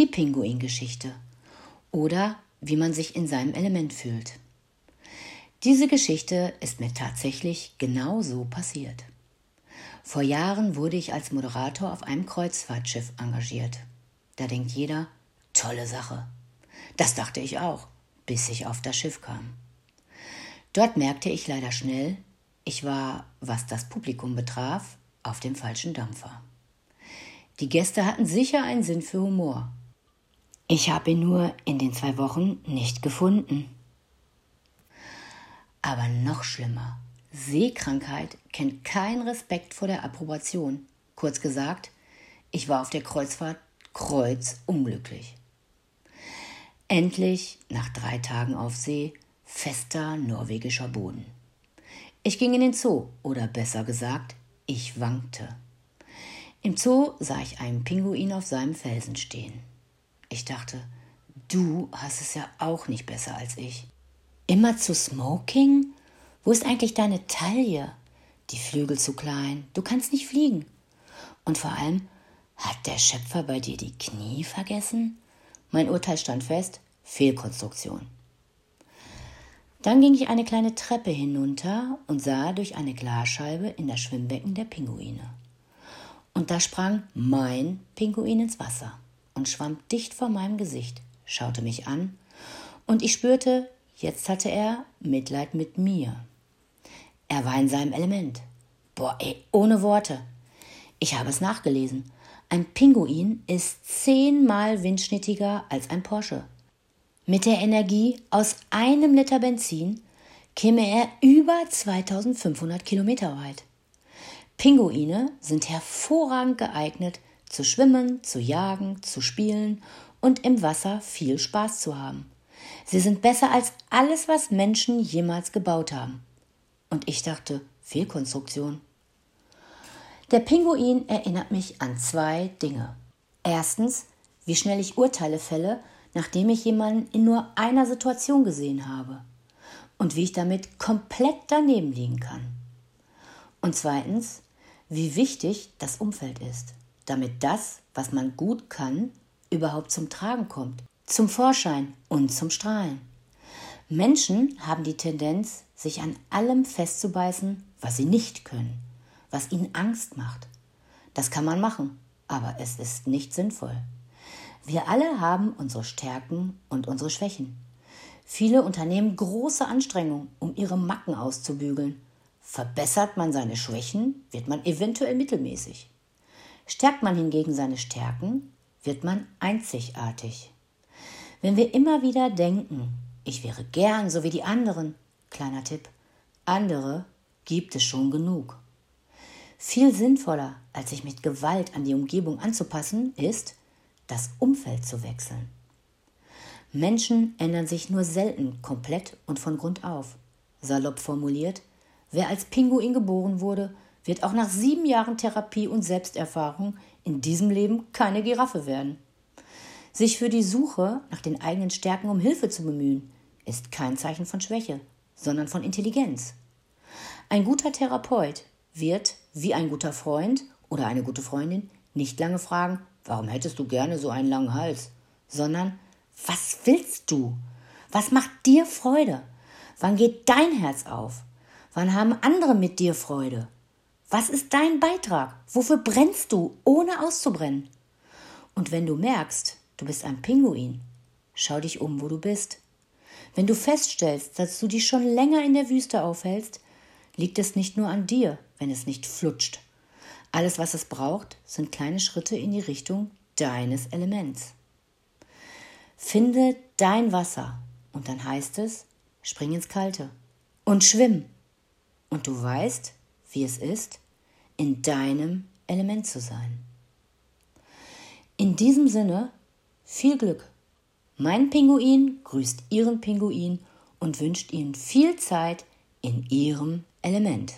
Die Pinguin-Geschichte oder wie man sich in seinem Element fühlt. Diese Geschichte ist mir tatsächlich genau so passiert. Vor Jahren wurde ich als Moderator auf einem Kreuzfahrtschiff engagiert. Da denkt jeder, tolle Sache. Das dachte ich auch, bis ich auf das Schiff kam. Dort merkte ich leider schnell, ich war, was das Publikum betraf, auf dem falschen Dampfer. Die Gäste hatten sicher einen Sinn für Humor. Ich habe ihn nur in den zwei Wochen nicht gefunden. Aber noch schlimmer, Seekrankheit kennt keinen Respekt vor der Approbation. Kurz gesagt, ich war auf der Kreuzfahrt kreuzunglücklich. Endlich, nach drei Tagen auf See, fester norwegischer Boden. Ich ging in den Zoo, oder besser gesagt, ich wankte. Im Zoo sah ich einen Pinguin auf seinem Felsen stehen. Ich dachte, du hast es ja auch nicht besser als ich. Immer zu Smoking? Wo ist eigentlich deine Taille? Die Flügel zu klein, du kannst nicht fliegen. Und vor allem, hat der Schöpfer bei dir die Knie vergessen? Mein Urteil stand fest, Fehlkonstruktion. Dann ging ich eine kleine Treppe hinunter und sah durch eine Glasscheibe in das Schwimmbecken der Pinguine. Und da sprang mein Pinguin ins Wasser und schwamm dicht vor meinem Gesicht, schaute mich an, und ich spürte, jetzt hatte er Mitleid mit mir. Er war in seinem Element. Boah, ey, ohne Worte. Ich habe es nachgelesen. Ein Pinguin ist zehnmal windschnittiger als ein Porsche. Mit der Energie aus einem Liter Benzin käme er über 2500 Kilometer weit. Pinguine sind hervorragend geeignet, zu schwimmen, zu jagen, zu spielen und im Wasser viel Spaß zu haben. Sie sind besser als alles, was Menschen jemals gebaut haben. Und ich dachte, Fehlkonstruktion. Der Pinguin erinnert mich an zwei Dinge. Erstens, wie schnell ich Urteile fälle nachdem ich jemanden in nur einer Situation gesehen habe und wie ich damit komplett daneben liegen kann. Und zweitens, wie wichtig das Umfeld ist, damit das, was man gut kann, überhaupt zum Tragen kommt, zum Vorschein und zum Strahlen. Menschen haben die Tendenz, sich an allem festzubeißen, was sie nicht können, was ihnen Angst macht. Das kann man machen, aber es ist nicht sinnvoll. Wir alle haben unsere Stärken und unsere Schwächen. Viele unternehmen große Anstrengungen, um ihre Macken auszubügeln. Verbessert man seine Schwächen, wird man eventuell mittelmäßig. Stärkt man hingegen seine Stärken, wird man einzigartig. Wenn wir immer wieder denken, ich wäre gern so wie die anderen, kleiner Tipp, andere gibt es schon genug. Viel sinnvoller, als sich mit Gewalt an die Umgebung anzupassen, ist, das Umfeld zu wechseln. Menschen ändern sich nur selten komplett und von Grund auf. Salopp formuliert, wer als Pinguin geboren wurde, wird auch nach sieben Jahren Therapie und Selbsterfahrung in diesem Leben keine Giraffe werden. Sich für die Suche nach den eigenen Stärken um Hilfe zu bemühen, ist kein Zeichen von Schwäche, sondern von Intelligenz. Ein guter Therapeut wird, wie ein guter Freund oder eine gute Freundin, nicht lange fragen, warum hättest du gerne so einen langen Hals? Sondern, was willst du? Was macht dir Freude? Wann geht dein Herz auf? Wann haben andere mit dir Freude? Was ist dein Beitrag? Wofür brennst du, ohne auszubrennen? Und wenn du merkst, du bist ein Pinguin, schau dich um, wo du bist. Wenn du feststellst, dass du dich schon länger in der Wüste aufhältst, liegt es nicht nur an dir, wenn es nicht flutscht, alles, was es braucht, sind kleine Schritte in die Richtung deines Elements. Finde dein Wasser und dann heißt es, spring ins Kalte und schwimm. Und du weißt, wie es ist, in deinem Element zu sein. In diesem Sinne, viel Glück. Mein Pinguin grüßt Ihren Pinguin und wünscht Ihnen viel Zeit in Ihrem Element.